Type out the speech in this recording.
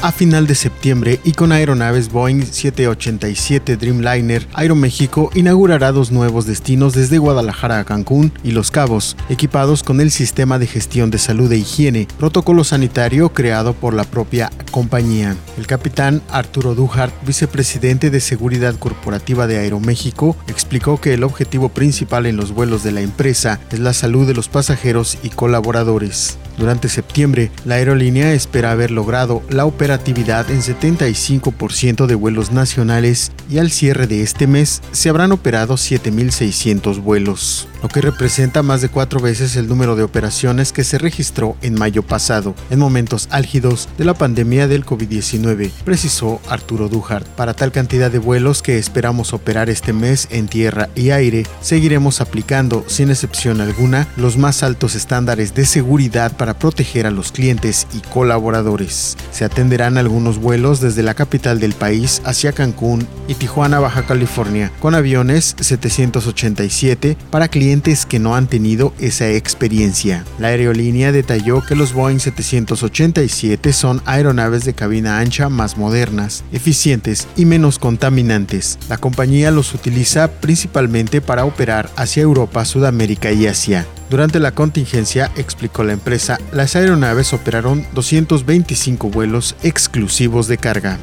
a final de septiembre y con aeronaves Boeing 787 Dreamliner, Aeroméxico inaugurará dos nuevos destinos desde Guadalajara a Cancún y Los Cabos, equipados con el sistema de gestión de salud e higiene, protocolo sanitario creado por la propia compañía. El capitán Arturo Duhart, vicepresidente de Seguridad Corporativa de Aeroméxico, explicó que el objetivo principal en los vuelos de la empresa es la salud de los pasajeros y colaboradores. Durante septiembre, la aerolínea espera haber logrado la operatividad en 75% de vuelos nacionales y al cierre de este mes se habrán operado 7.600 vuelos, lo que representa más de cuatro veces el número de operaciones que se registró en mayo pasado, en momentos álgidos de la pandemia del COVID-19, precisó Arturo Duhart. Para tal cantidad de vuelos que esperamos operar este mes en tierra y aire, seguiremos aplicando, sin excepción alguna, los más altos estándares de seguridad para proteger a los clientes y colaboradores. Se atenderán algunos vuelos desde la capital del país hacia Cancún y Tijuana, Baja California, con aviones 787 para que no han tenido esa experiencia. La aerolínea detalló que los Boeing 787 son aeronaves de cabina ancha más modernas, eficientes y menos contaminantes. La compañía los utiliza principalmente para operar hacia Europa, Sudamérica y Asia. Durante la contingencia, explicó la empresa, las aeronaves operaron 225 vuelos exclusivos de carga.